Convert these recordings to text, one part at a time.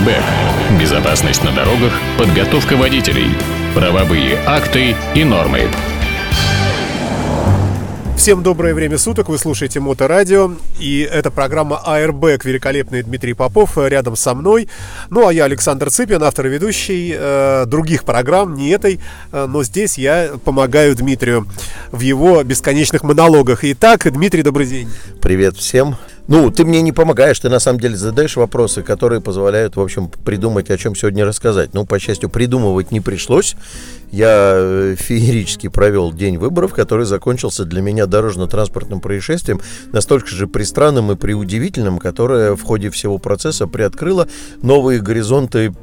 Airbag. Безопасность на дорогах, подготовка водителей, правовые акты и нормы. Всем доброе время суток, вы слушаете Моторадио, и это программа Airbag, великолепный Дмитрий Попов рядом со мной. Ну, а я Александр Цыпин, автор и ведущий э, других программ, не этой, э, но здесь я помогаю Дмитрию в его бесконечных монологах. Итак, Дмитрий, добрый день. Привет всем. Ну, ты мне не помогаешь, ты на самом деле задаешь вопросы, которые позволяют, в общем, придумать, о чем сегодня рассказать. Ну, по счастью, придумывать не пришлось. Я э, феерически провел день выборов, который закончился для меня дорожно-транспортным происшествием, настолько же пристранным и преудивительным, которое в ходе всего процесса приоткрыло новые горизонты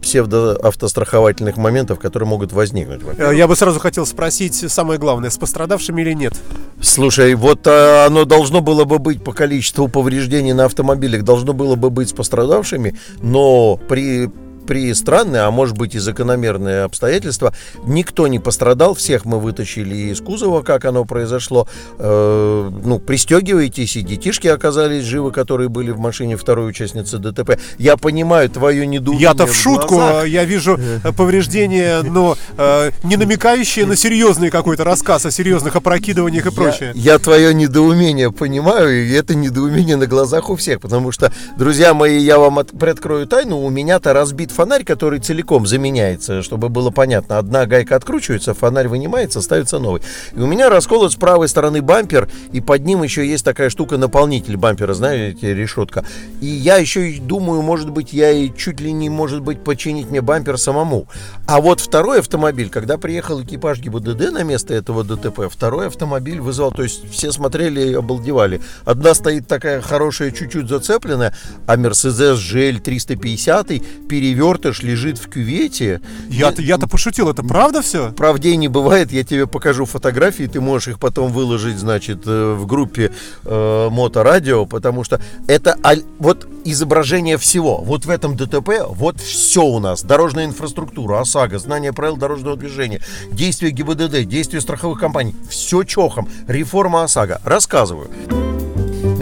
псевдоавтостраховательных моментов, которые могут возникнуть. Э, я бы сразу хотел спросить самое главное, с пострадавшими или нет? Слушай, вот а, оно должно было бы быть по количеству повреждений на автомобилях, должно было бы быть с пострадавшими, но при при странные, а может быть и закономерные обстоятельства, никто не пострадал, всех мы вытащили из кузова, как оно произошло. Э, ну, пристегивайтесь, и детишки оказались живы, которые были в машине второй участницы ДТП. Я понимаю твое недоумение. Я-то в шутку, я вижу э, повреждения, но э, не намекающие на серьезный какой-то рассказ о серьезных опрокидываниях и прочее. Я, я твое недоумение понимаю, и это недоумение на глазах у всех, потому что, друзья мои, я вам от, приоткрою тайну, у меня-то разбит фонарь, который целиком заменяется, чтобы было понятно. Одна гайка откручивается, фонарь вынимается, ставится новый. И у меня расколот с правой стороны бампер, и под ним еще есть такая штука наполнитель бампера, знаете, решетка. И я еще думаю, может быть, я и чуть ли не, может быть, починить мне бампер самому. А вот второй автомобиль, когда приехал экипаж ГИБДД на место этого ДТП, второй автомобиль вызвал, то есть все смотрели и обалдевали. Одна стоит такая хорошая, чуть-чуть зацепленная, а Mercedes GL 350 перевернут перевертыш лежит в кювете. Я-то, я-то пошутил, это правда все? Правдей не бывает, я тебе покажу фотографии, ты можешь их потом выложить, значит, э, в группе э, Моторадио, потому что это вот изображение всего. Вот в этом ДТП вот все у нас. Дорожная инфраструктура, ОСАГО, знание правил дорожного движения, действия ГИБДД, действия страховых компаний. Все чохом. Реформа ОСАГО. Рассказываю.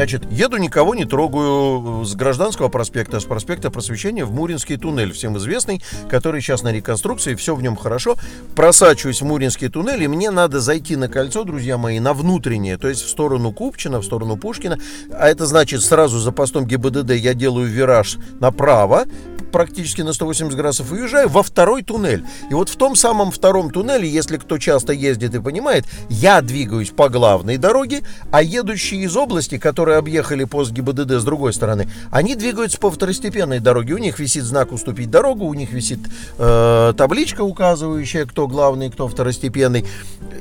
Значит, еду, никого не трогаю с Гражданского проспекта, с проспекта Просвещения в Муринский туннель, всем известный, который сейчас на реконструкции, все в нем хорошо. Просачиваюсь в Муринский туннель, и мне надо зайти на кольцо, друзья мои, на внутреннее, то есть в сторону Купчина, в сторону Пушкина. А это значит, сразу за постом ГИБДД я делаю вираж направо, практически на 180 градусов и уезжаю во второй туннель. И вот в том самом втором туннеле, если кто часто ездит и понимает, я двигаюсь по главной дороге, а едущие из области, которые объехали пост ГИБДД с другой стороны, они двигаются по второстепенной дороге. У них висит знак «Уступить дорогу», у них висит э, табличка, указывающая, кто главный, кто второстепенный.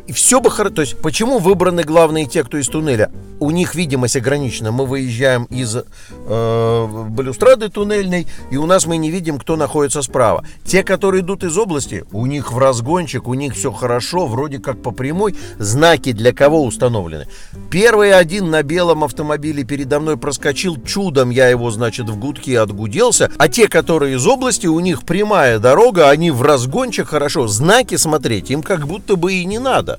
И все бы хорошо. То есть, почему выбраны главные те, кто из туннеля? У них видимость ограничена. Мы выезжаем из э, балюстрады туннельной, и у нас мы не видим, кто находится справа. Те, которые идут из области, у них в разгончик, у них все хорошо, вроде как по прямой. Знаки для кого установлены? Первый один на белом автомобиле передо мной проскочил чудом, я его, значит, в гудке отгуделся. А те, которые из области, у них прямая дорога, они в разгончик хорошо. Знаки смотреть им как будто бы и не надо.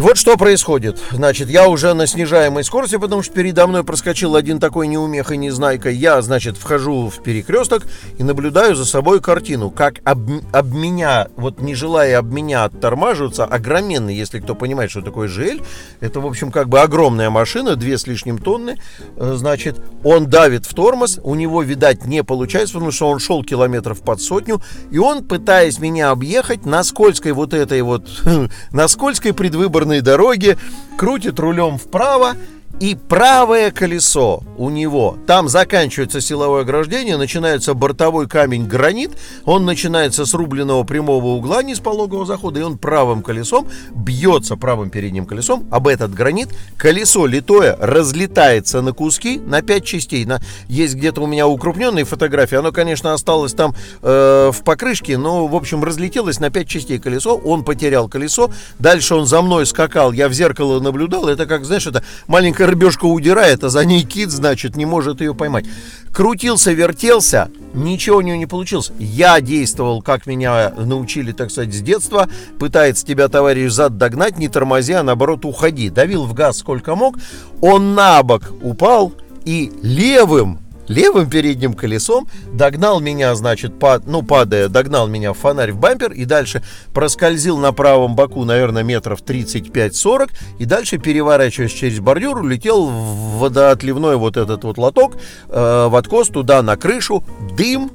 И вот что происходит. Значит, я уже на снижаемой скорости, потому что передо мной проскочил один такой неумеха, незнайка. Я, значит, вхожу в перекресток и наблюдаю за собой картину, как об, об меня, вот не желая об меня оттормаживаться, огроменный, если кто понимает, что такое ЖЛ, это, в общем, как бы огромная машина, две с лишним тонны, э, значит, он давит в тормоз, у него, видать, не получается, потому что он шел километров под сотню, и он, пытаясь меня объехать на скользкой вот этой вот, на скользкой предвыборной железной дороге, крутит рулем вправо и правое колесо у него, там заканчивается силовое ограждение, начинается бортовой камень гранит, он начинается с рубленного прямого угла не с пологого захода, и он правым колесом бьется правым передним колесом об этот гранит, колесо литое разлетается на куски, на пять частей. На, есть где-то у меня укрупненные фотографии, оно, конечно, осталось там э, в покрышке, но, в общем, разлетелось на пять частей колесо, он потерял колесо, дальше он за мной скакал, я в зеркало наблюдал, это как, знаешь, это маленькая рыбешка удирает, а за ней кит, значит, не может ее поймать. Крутился, вертелся, ничего у него не получилось. Я действовал, как меня научили, так сказать, с детства. Пытается тебя товарищ зад догнать, не тормози, а наоборот уходи. Давил в газ сколько мог. Он на бок упал и левым левым передним колесом, догнал меня, значит, пад, ну, падая, догнал меня в фонарь в бампер и дальше проскользил на правом боку, наверное, метров 35-40 и дальше, переворачиваясь через бордюр, улетел в водоотливной вот этот вот лоток, э, в откос туда на крышу, дым,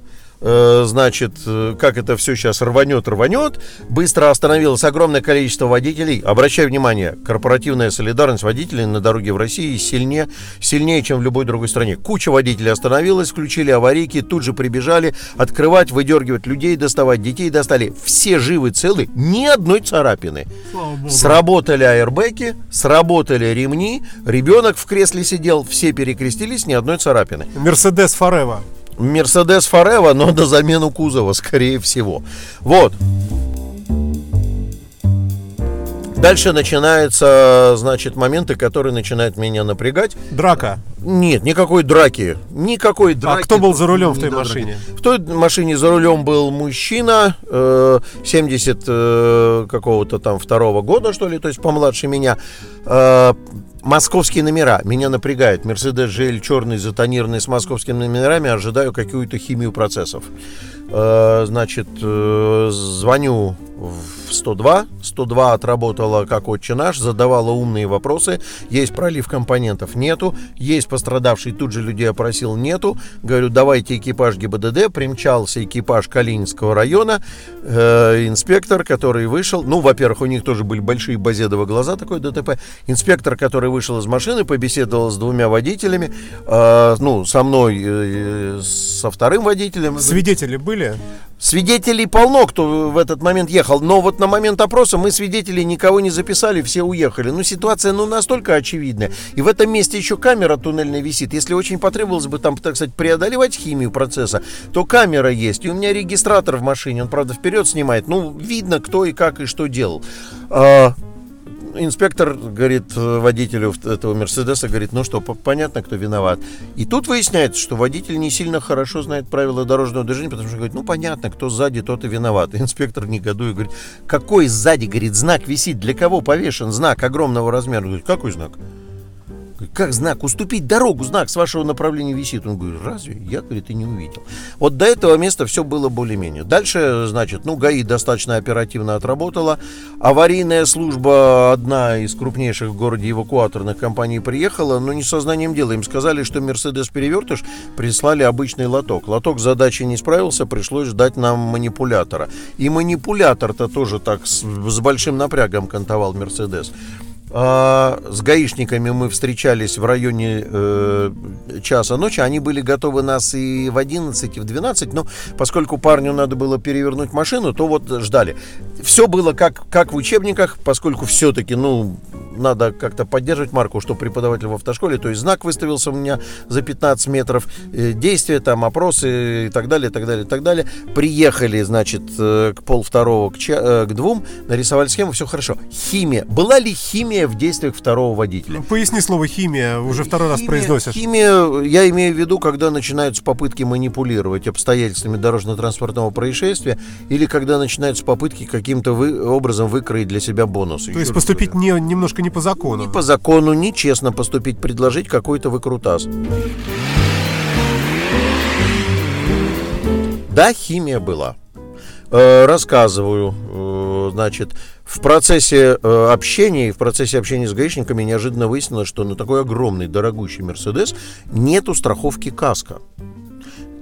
значит, э, как это все сейчас рванет, рванет. Быстро остановилось огромное количество водителей. Обращаю внимание, корпоративная солидарность водителей на дороге в России сильнее, сильнее, чем в любой другой стране. Куча водителей остановилась, включили аварийки, тут же прибежали открывать, выдергивать людей, доставать детей, достали. Все живы, целы, ни одной царапины. Сработали аэрбэки, сработали ремни, ребенок в кресле сидел, все перекрестились, ни одной царапины. Мерседес Форева. Мерседес Форева, но на замену кузова, скорее всего. Вот. Дальше начинаются, значит, моменты, которые начинают меня напрягать. Драка. Нет, никакой драки. Никакой драки. А кто был за рулем в той машине? В той машине за рулем был мужчина, э, 70 э, какого-то там второго года, что ли, то есть помладше меня. Московские номера меня напрягают. Мерседес GL черный, затонированный с московскими номерами. Ожидаю какую-то химию процессов. Э, значит, э, звоню в 102. 102 отработала как отче наш, задавала умные вопросы. Есть пролив компонентов? Нету. Есть пострадавший, тут же людей опросил? Нету. Говорю, давайте экипаж ГИБДД. Примчался экипаж Калининского района. Э, инспектор, который вышел, ну, во-первых, у них тоже были большие базедовые глаза, такой ДТП. Инспектор, который вышел из машины, побеседовал с двумя водителями, э, ну, со мной, э, со вторым водителем. Свидетели были? Свидетелей полно, кто в этот момент ехал, но вот на момент опроса мы свидетелей никого не записали, все уехали. Ну, ситуация, ну, настолько очевидная. И в этом месте еще камера туннельная висит. Если очень потребовалось бы там, так сказать, преодолевать химию процесса, то камера есть. И у меня регистратор в машине, он, правда, вперед снимает. Ну, видно, кто и как и что делал. А, инспектор говорит водителю этого Мерседеса, говорит, ну что, понятно, кто виноват. И тут выясняется, что водитель не сильно хорошо знает правила дорожного движения, потому что говорит, ну понятно, кто сзади, тот и виноват. И инспектор негодует, говорит, какой сзади, говорит, знак висит, для кого повешен знак огромного размера? Говорит, какой знак? Как знак? Уступить дорогу, знак с вашего направления висит. Он говорит, разве? Я, говорит, и не увидел. Вот до этого места все было более-менее. Дальше, значит, ну, ГАИ достаточно оперативно отработала. Аварийная служба, одна из крупнейших в городе эвакуаторных компаний, приехала, но не сознанием дела. Им сказали, что Мерседес Перевертыш прислали обычный лоток. Лоток задачи не справился, пришлось ждать нам манипулятора. И манипулятор-то тоже так с, с большим напрягом кантовал Мерседес. А, с гаишниками мы встречались в районе э, часа ночи. Они были готовы нас и в 11, и в 12, но поскольку парню надо было перевернуть машину, то вот ждали. Все было как, как в учебниках, поскольку все-таки, ну, надо как-то поддерживать марку, что преподаватель в автошколе, то есть знак выставился у меня за 15 метров, э, действия там, опросы и так далее, и так далее, и так далее. Приехали, значит, э, к пол второго, к, ча- э, к двум, нарисовали схему, все хорошо. Химия. Была ли химия в действиях второго водителя? Ну, поясни слово химия, уже второй раз химия, произносишь. Химия, я имею в виду, когда начинаются попытки манипулировать обстоятельствами дорожно-транспортного происшествия или когда начинаются попытки каким-то вы, образом выкроить для себя бонусы. То есть поступить не, немножко не по закону. Не по закону, нечестно поступить, предложить какой-то выкрутас. Да, химия была. Э, рассказываю. Э, значит, в процессе э, общения в процессе общения с гаишниками неожиданно выяснилось, что на такой огромный, дорогущий Мерседес нету страховки каска.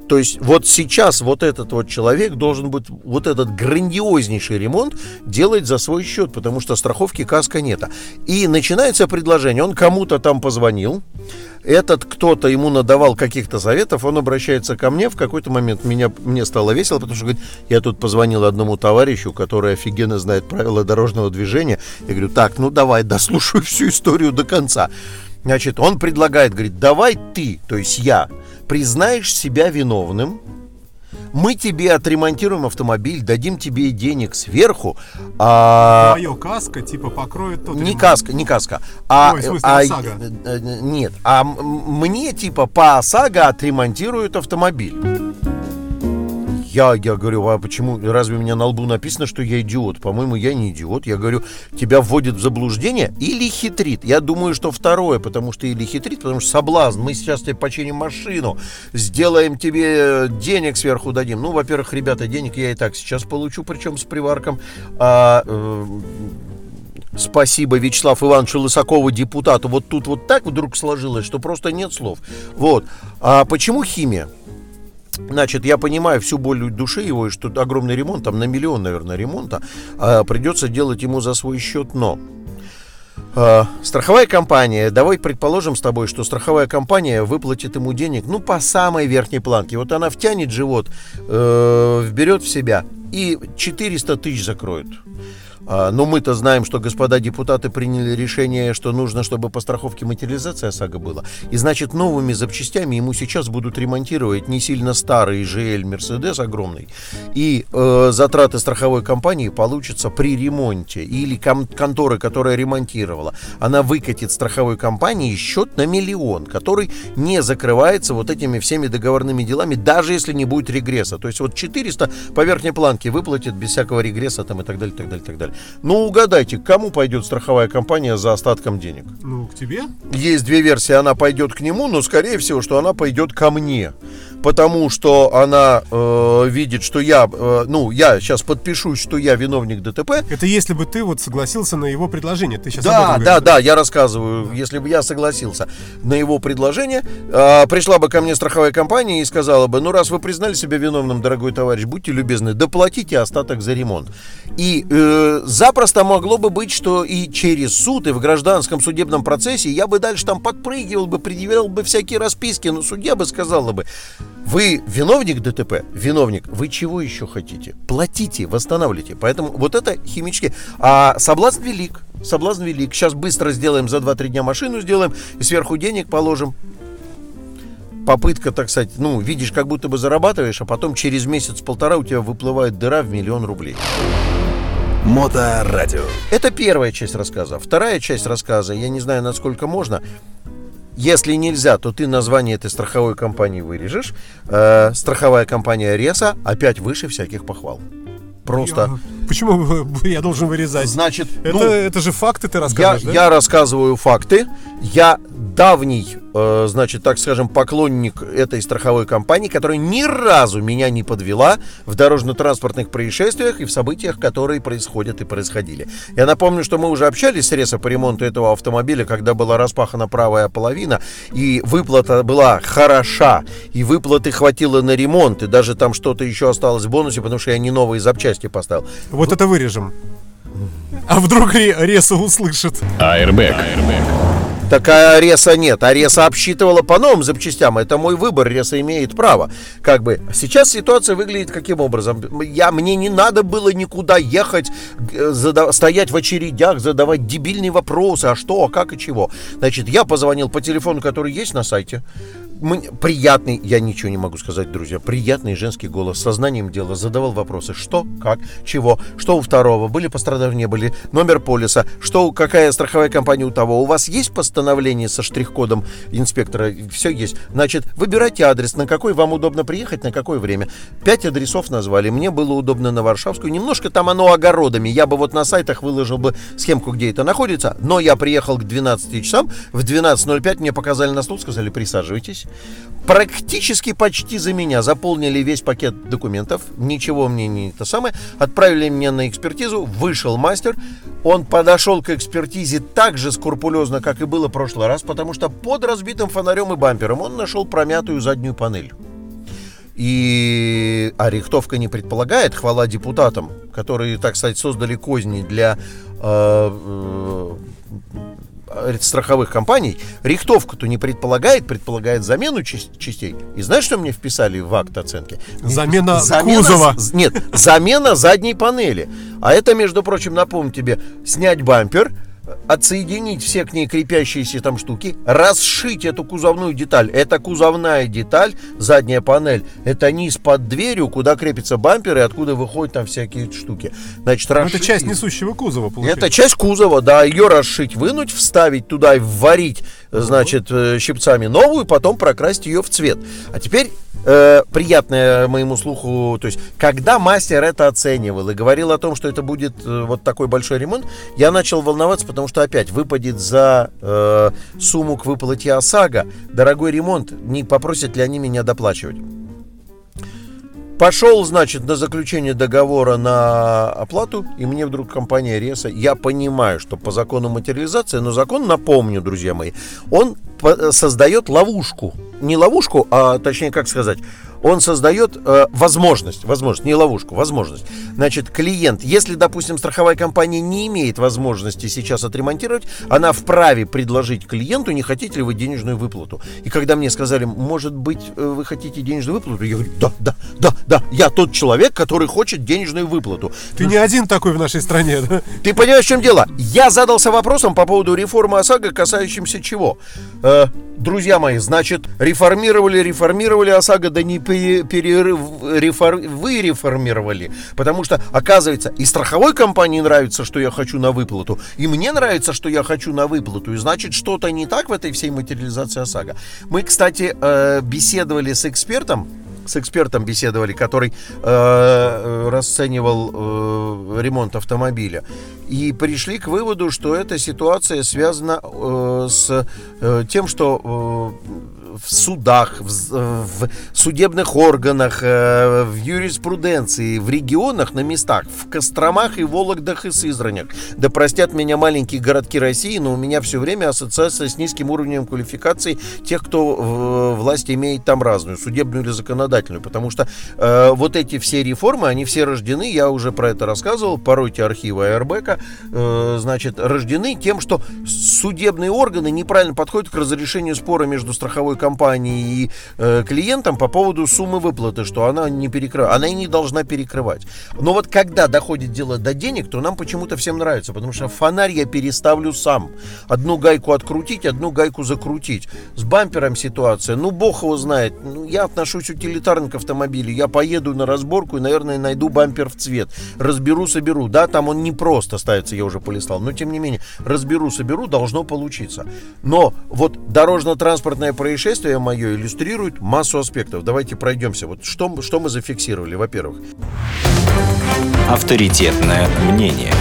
То есть вот сейчас вот этот вот человек должен быть вот этот грандиознейший ремонт делать за свой счет, потому что страховки каска нет. И начинается предложение, он кому-то там позвонил, этот кто-то ему надавал каких-то советов, он обращается ко мне, в какой-то момент меня, мне стало весело, потому что говорит, я тут позвонил одному товарищу, который офигенно знает правила дорожного движения. Я говорю, так, ну давай, дослушаю всю историю до конца. Значит, он предлагает, говорит, давай ты, то есть я, признаешь себя виновным, мы тебе отремонтируем автомобиль, дадим тебе денег сверху. А... Твое каска типа покроет тот Не ремонт. каска, не каска. А, Ой, в смысле, а, ОСАГО. э, э, нет, а мне типа по ОСАГО отремонтируют автомобиль. Я, я говорю, а почему, разве у меня на лбу написано, что я идиот? По-моему, я не идиот. Я говорю, тебя вводит в заблуждение или хитрит? Я думаю, что второе, потому что или хитрит, потому что соблазн. Мы сейчас тебе починим машину, сделаем тебе денег сверху дадим. Ну, во-первых, ребята, денег я и так сейчас получу, причем с приварком. А, э, Спасибо Вячеслав Ивановичу Лысакову, депутату. Вот тут вот так вдруг сложилось, что просто нет слов. Вот. А почему химия? Значит, я понимаю всю боль души его, и что огромный ремонт, там на миллион, наверное, ремонта, а придется делать ему за свой счет, но э, страховая компания, давай предположим с тобой, что страховая компания выплатит ему денег, ну, по самой верхней планке. Вот она втянет живот, э, вберет в себя и 400 тысяч закроет. А, но мы-то знаем, что господа депутаты приняли решение, что нужно, чтобы по страховке материализация ОСАГО была. И значит, новыми запчастями ему сейчас будут ремонтировать не сильно старый GL Mercedes огромный. И э, затраты страховой компании получатся при ремонте. Или кон- конторы, которая ремонтировала, она выкатит страховой компании счет на миллион, который не закрывается вот этими всеми договорными делами, даже если не будет регресса. То есть вот 400 по верхней планке выплатит без всякого регресса там и так далее, так далее, так далее. Ну, угадайте, к кому пойдет страховая компания за остатком денег? Ну, к тебе? Есть две версии, она пойдет к нему, но скорее всего, что она пойдет ко мне потому что она э, видит, что я, э, ну, я сейчас подпишусь, что я виновник ДТП. Это если бы ты вот согласился на его предложение. Ты сейчас да, да, да, я рассказываю, если бы я согласился на его предложение, э, пришла бы ко мне страховая компания и сказала бы, ну, раз вы признали себя виновным, дорогой товарищ, будьте любезны, доплатите остаток за ремонт. И э, запросто могло бы быть, что и через суд, и в гражданском судебном процессе я бы дальше там подпрыгивал бы, предъявлял бы всякие расписки, но судья бы сказала бы, вы виновник ДТП? Виновник. Вы чего еще хотите? Платите, восстанавливайте. Поэтому вот это химически. А соблазн велик. Соблазн велик. Сейчас быстро сделаем за 2-3 дня машину сделаем и сверху денег положим. Попытка, так сказать, ну, видишь, как будто бы зарабатываешь, а потом через месяц-полтора у тебя выплывает дыра в миллион рублей. Моторадио. Это первая часть рассказа. Вторая часть рассказа, я не знаю, насколько можно. Если нельзя, то ты название этой страховой компании вырежешь. Э, страховая компания Реса опять выше всяких похвал. Просто. Почему я должен вырезать? Значит, это, ну, это же факты ты рассказываешь, я, да? я рассказываю факты. Я давний, э, значит, так скажем, поклонник этой страховой компании, которая ни разу меня не подвела в дорожно-транспортных происшествиях и в событиях, которые происходят и происходили. Я напомню, что мы уже общались с Реса по ремонту этого автомобиля, когда была распахана правая половина, и выплата была хороша, и выплаты хватило на ремонт, и даже там что-то еще осталось в бонусе, потому что я не новые запчасти поставил. Вот это вырежем. А вдруг Реса услышит? Airbag. Такая Реса нет. А Реса обсчитывала по новым запчастям. Это мой выбор. Реса имеет право. Как бы сейчас ситуация выглядит каким образом? Я, мне не надо было никуда ехать, задав, стоять в очередях, задавать дебильные вопросы. А что, а как и чего? Значит, я позвонил по телефону, который есть на сайте приятный, я ничего не могу сказать, друзья, приятный женский голос, сознанием дела, задавал вопросы, что, как, чего, что у второго, были пострадавшие, были, номер полиса, что, какая страховая компания у того, у вас есть постановление со штрих-кодом инспектора, все есть, значит, выбирайте адрес, на какой вам удобно приехать, на какое время. Пять адресов назвали, мне было удобно на Варшавскую, немножко там оно огородами, я бы вот на сайтах выложил бы схемку, где это находится, но я приехал к 12 часам, в 12.05 мне показали на стул, сказали, присаживайтесь, практически почти за меня заполнили весь пакет документов, ничего мне не то самое, отправили меня на экспертизу, вышел мастер, он подошел к экспертизе так же скрупулезно, как и было в прошлый раз, потому что под разбитым фонарем и бампером он нашел промятую заднюю панель. И а рихтовка не предполагает, хвала депутатам, которые, так сказать, создали козни для э, Э, страховых компаний рихтовку-то не предполагает, предполагает замену частей. И знаешь, что мне вписали в акт оценки? Замена, замена кузова. Нет, замена задней панели. А это, между прочим, напомню тебе, снять бампер, отсоединить все к ней крепящиеся там штуки, расшить эту кузовную деталь. Это кузовная деталь, задняя панель. Это низ под дверью, куда крепится бампер и откуда выходят там всякие штуки. Значит, расшить... Ну, это часть несущего кузова, получается. Это часть кузова, да. Ее расшить, вынуть, вставить туда и вварить значит, э, щипцами новую, потом прокрасить ее в цвет. А теперь э, приятное моему слуху, то есть, когда мастер это оценивал и говорил о том, что это будет э, вот такой большой ремонт, я начал волноваться, потому что опять выпадет за э, сумму к выплате ОСАГО дорогой ремонт, не попросят ли они меня доплачивать. Пошел, значит, на заключение договора на оплату, и мне вдруг компания Реса, я понимаю, что по закону материализации, но закон, напомню, друзья мои, он создает ловушку. Не ловушку, а точнее, как сказать, он создает э, возможность, возможность, не ловушку, возможность. Значит, клиент, если, допустим, страховая компания не имеет возможности сейчас отремонтировать, она вправе предложить клиенту, не хотите ли вы денежную выплату. И когда мне сказали, может быть, э, вы хотите денежную выплату, я говорю, да, да, да, да, я тот человек, который хочет денежную выплату. Ты не один такой в нашей стране, да? Ты понимаешь, в чем дело? Я задался вопросом по поводу реформы ОСАГО, касающимся чего? Друзья мои, значит, реформировали, реформировали ОСАГО, да не перерыв, рефор, вы реформировали. Потому что, оказывается, и страховой компании нравится, что я хочу на выплату, и мне нравится, что я хочу на выплату. И значит, что-то не так в этой всей материализации ОСАГО. Мы, кстати, э, беседовали с экспертом, с экспертом беседовали, который э, расценивал э, ремонт автомобиля. И пришли к выводу, что эта ситуация связана э, с э, тем, что э, в судах, в, в судебных органах, э, в юриспруденции, в регионах, на местах, в Костромах и Вологдах и Сызранях. Да простят меня маленькие городки России, но у меня все время ассоциация с низким уровнем квалификации тех, кто власть имеет там разную, судебную или законодательную. Потому что э, вот эти все реформы, они все рождены, я уже про это рассказывал, поройте архивы АРБК, э, значит, рождены тем, что судебные органы неправильно подходят к разрешению спора между страховой компании и э, клиентам по поводу суммы выплаты, что она не перекрывает, она и не должна перекрывать. Но вот когда доходит дело до денег, то нам почему-то всем нравится, потому что фонарь я переставлю сам. Одну гайку открутить, одну гайку закрутить. С бампером ситуация, ну бог его знает. Ну, я отношусь утилитарно к автомобилю. Я поеду на разборку и, наверное, найду бампер в цвет. Разберу, соберу. Да, там он не просто ставится, я уже полистал. Но, тем не менее, разберу, соберу, должно получиться. Но вот дорожно-транспортное происшествие путешествие мое иллюстрирует массу аспектов. Давайте пройдемся. Вот что, что мы зафиксировали, во-первых. Авторитетное мнение.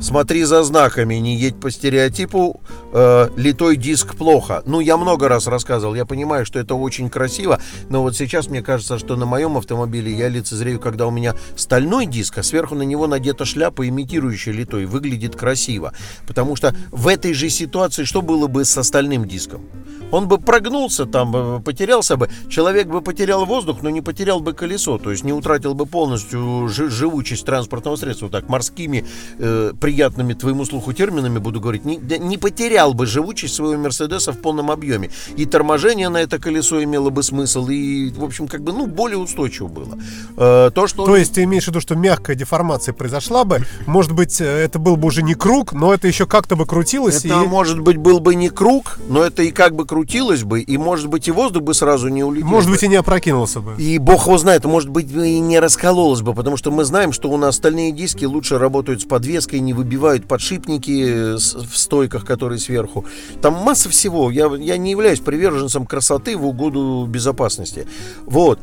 Смотри за знаками, не едь по стереотипу. Э, литой диск плохо. Ну, я много раз рассказывал, я понимаю, что это очень красиво, но вот сейчас мне кажется, что на моем автомобиле я лицезрею, когда у меня стальной диск, а сверху на него надета шляпа, имитирующая литой. Выглядит красиво. Потому что в этой же ситуации что было бы с остальным диском? Он бы прогнулся там, э, потерялся бы. Человек бы потерял воздух, но не потерял бы колесо. То есть не утратил бы полностью живучесть транспортного средства. Так, морскими э, приятными твоему слуху терминами буду говорить, не, не потерял бы живучесть своего Мерседеса в полном объеме. И торможение на это колесо имело бы смысл, и, в общем, как бы, ну, более устойчиво было. Э, то, что... то есть ты имеешь в виду, что мягкая деформация произошла бы, может быть, э, это был бы уже не круг, но это еще как-то бы крутилось. Это, и... может быть, был бы не круг, но это и как бы крутилось бы, и, может быть, и воздух бы сразу не улетел. Может бы. быть, и не опрокинулся бы. И бог его знает, может быть, и не раскололось бы, потому что мы знаем, что у нас стальные диски лучше работают с подвеской, не выбивают подшипники в стойках, которые сверху. Там масса всего. Я, я не являюсь приверженцем красоты в угоду безопасности. Вот.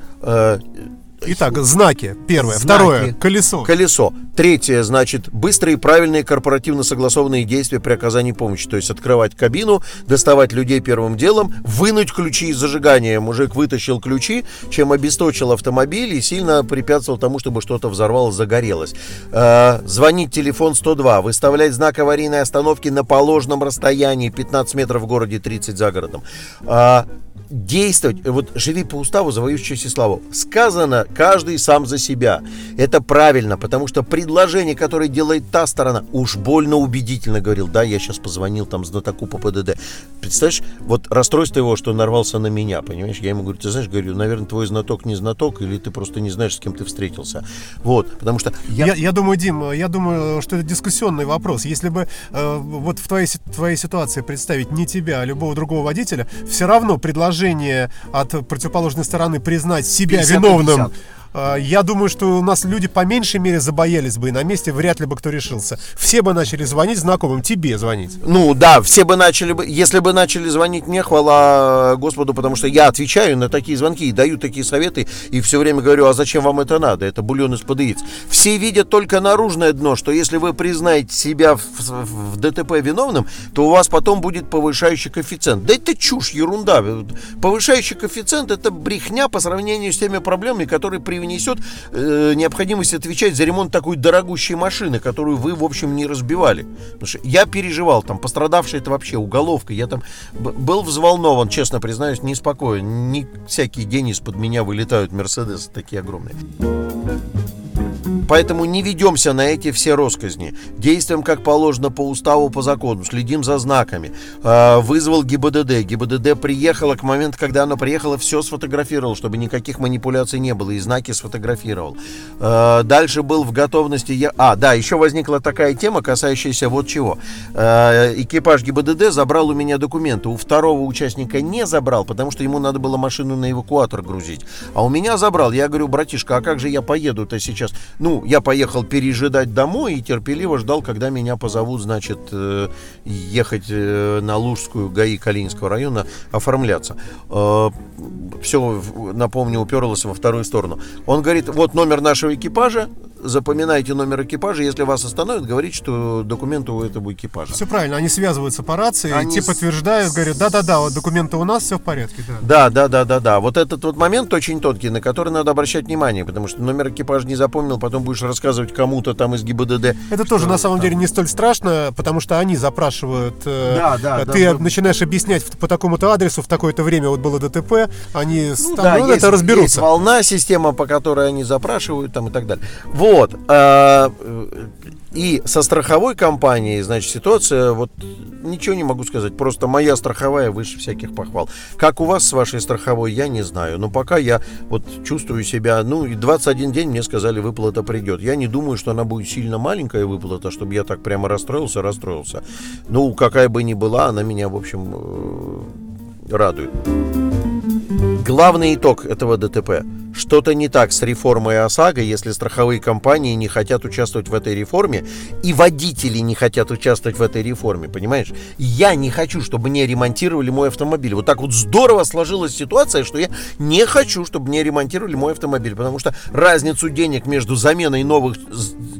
Итак, знаки. Первое. Знаки. Второе. Колесо. Колесо. Третье, значит, быстрые, правильные, корпоративно согласованные действия при оказании помощи. То есть открывать кабину, доставать людей первым делом, вынуть ключи из зажигания. Мужик вытащил ключи, чем обесточил автомобиль и сильно препятствовал тому, чтобы что-то взорвалось, загорелось. Э, звонить телефон 102, выставлять знак аварийной остановки на положенном расстоянии 15 метров в городе, 30 за городом. Э, действовать, вот живи по уставу, и славу. Сказано, каждый сам за себя. Это правильно, потому что предложение, которое делает та сторона, уж больно убедительно говорил, да, я сейчас позвонил там знатоку по ПДД. Представляешь, вот расстройство его, что нарвался на меня, понимаешь? Я ему говорю, ты знаешь, говорю, наверное, твой знаток не знаток, или ты просто не знаешь, с кем ты встретился. Вот, потому что... Я, я, я думаю, Дим, я думаю, что это дискуссионный вопрос. Если бы э, вот в твоей, твоей ситуации представить не тебя, а любого другого водителя, все равно предложение от противоположной стороны признать себя 50 виновным А, Я думаю, что у нас люди по меньшей мере забоялись бы, и на месте вряд ли бы кто решился. Все бы начали звонить знакомым, тебе звонить. Ну да, все бы начали бы, если бы начали звонить мне, хвала Господу, потому что я отвечаю на такие звонки и даю такие советы, и все время говорю, а зачем вам это надо? Это бульон из-под яиц. Все видят только наружное дно, что если вы признаете себя в, в- ДТП виновным, то у вас потом будет повышающий коэффициент. Да это чушь, ерунда. Повышающий коэффициент это брехня по сравнению с теми проблемами, которые привнесет э, необходимость отвечать за ремонт такой дорогущей машины, которую вы, в общем, не разбивали. Потому что я переживал, там, пострадавший это вообще уголовка. Я там был взволнован, честно признаюсь, неспокоен. Не всякий день из-под меня вылетают Мерседесы такие огромные. Поэтому не ведемся на эти все росказни. Действуем как положено по уставу, по закону. Следим за знаками. Э, Вызвал ГИБДД. ГИБДД приехала к моменту, когда оно приехало, все сфотографировал, чтобы никаких манипуляций не было. И знаки сфотографировал. Э, Дальше был в готовности... Я... А, да, еще возникла такая тема, касающаяся вот чего. Э, Экипаж ГИБДД забрал у меня документы. У второго участника не забрал, потому что ему надо было машину на эвакуатор грузить. А у меня забрал. Я говорю, братишка, а как же я поеду-то сейчас? Ну, я поехал пережидать домой и терпеливо ждал, когда меня позовут, значит, э, ехать э, на Лужскую ГАИ Калининского района оформляться. Все, напомню, уперлось во вторую сторону. Он говорит, вот номер нашего экипажа, запоминайте номер экипажа, если вас остановят, говорите, что документы у этого экипажа. Все правильно, они связываются по рации, Они те подтверждают, говорят, да-да-да, вот документы у нас, все в порядке, да. Да, да, да, да, да. Вот этот вот момент очень тонкий, на который надо обращать внимание, потому что номер экипажа не запомнил, потом будешь рассказывать кому-то там из ГИБДД. Это тоже на самом деле не столь страшно, потому что они запрашивают. э, Да, да, э, да, Ты да. начинаешь объяснять в- по такому-то адресу в такое-то время вот было ДТП, они Ну там, да, ну, есть, это разберутся. есть волна, система, по которой они запрашивают там и так далее. Вот. А, э, И со страховой компанией, значит, ситуация, вот ничего не могу сказать. Просто моя страховая выше всяких похвал. Как у вас с вашей страховой, я не знаю. Но пока я вот чувствую себя, ну, и 21 день мне сказали, выплата придет. Я не думаю, что она будет сильно маленькая выплата, чтобы я так прямо расстроился, расстроился. Ну, какая бы ни была, она меня, в общем, э, радует. Главный итог этого ДТП. Что-то не так с реформой ОСАГО, если страховые компании не хотят участвовать в этой реформе, и водители не хотят участвовать в этой реформе, понимаешь? Я не хочу, чтобы мне ремонтировали мой автомобиль. Вот так вот здорово сложилась ситуация, что я не хочу, чтобы мне ремонтировали мой автомобиль, потому что разницу денег между заменой новых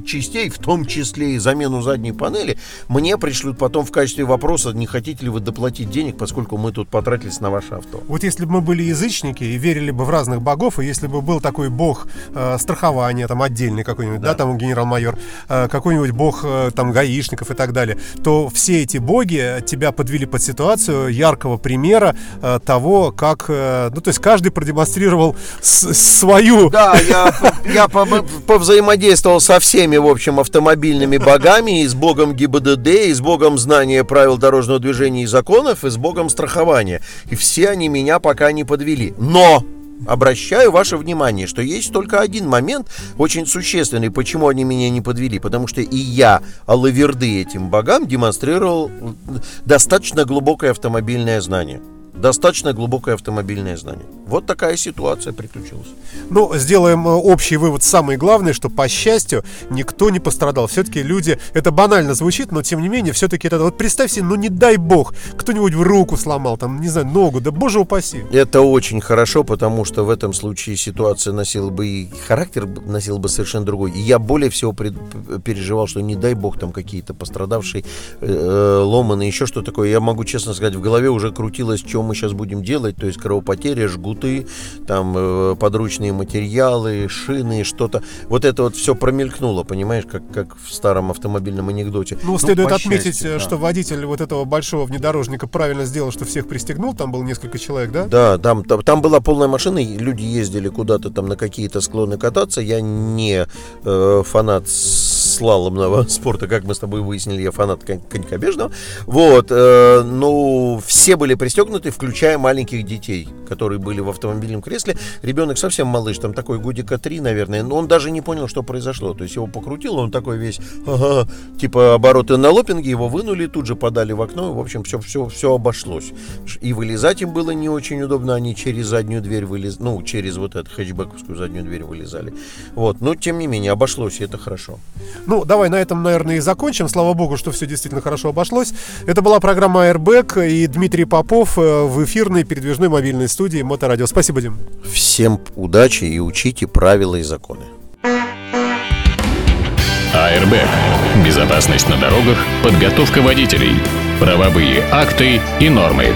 частей, в том числе и замену задней панели, мне пришлют потом в качестве вопроса, не хотите ли вы доплатить денег, поскольку мы тут потратились на ваше авто. Вот если бы мы были язычники и верили бы в разных богов, и если бы был такой бог э, страхования, там отдельный какой-нибудь, да, там генерал-майор, э, какой-нибудь бог э, там гаишников и так далее, то все эти боги тебя подвели под ситуацию яркого примера э, того, как, э, ну то есть каждый продемонстрировал с- свою Да, я, я по- повзаимодействовал со всеми, в общем, автомобильными богами, и с богом ГИБДД, и с богом знания правил дорожного движения и законов, и с богом страхования. И все они меня пока не подвели. Но! Обращаю ваше внимание, что есть только один момент очень существенный, почему они меня не подвели. Потому что и я, алаверды этим богам, демонстрировал достаточно глубокое автомобильное знание. Достаточно глубокое автомобильное знание. Вот такая ситуация приключилась. Ну, сделаем э, общий вывод. Самый главный, что, по счастью, никто не пострадал. Все-таки люди, это банально звучит, но тем не менее, все-таки это, вот представь себе, ну не дай бог, кто-нибудь в руку сломал, там, не знаю, ногу, да боже упаси. Это очень хорошо, потому что в этом случае ситуация носила бы и характер носил бы совершенно другой. И я более всего пред- переживал, что не дай бог там какие-то пострадавшие, э, ломаные, еще что такое. Я могу честно сказать, в голове уже крутилось, что мы сейчас будем делать, то есть кровопотеря, жгуты, там э, подручные материалы, шины, что-то. Вот это вот все промелькнуло, понимаешь, как, как в старом автомобильном анекдоте. Ну, следует по отметить, счастью, э, да. что водитель вот этого большого внедорожника правильно сделал, что всех пристегнул, там было несколько человек, да? Да, там, там, там была полная машина, люди ездили куда-то там на какие-то склоны кататься. Я не э, фанат слаломного спорта, как мы с тобой выяснили, я фанат кон- конькобежного. Вот, э, ну, все были пристегнуты, включая маленьких детей, которые были в автомобильном кресле. Ребенок совсем малыш, там такой годика три, наверное, но он даже не понял, что произошло. То есть его покрутило, он такой весь, ага, типа обороты на лопинге, его вынули, тут же подали в окно, и, в общем, все, все, все обошлось. И вылезать им было не очень удобно, они через заднюю дверь вылез, ну, через вот эту хэтчбековскую заднюю дверь вылезали. Вот, но тем не менее, обошлось, и это хорошо. Ну, давай на этом, наверное, и закончим. Слава богу, что все действительно хорошо обошлось. Это была программа Airbag и Дмитрий Попов э, в эфирной передвижной мобильной студии Моторадио. Спасибо, Дим. Всем удачи и учите правила и законы. Airbag. Безопасность на дорогах, подготовка водителей, правовые акты и нормы.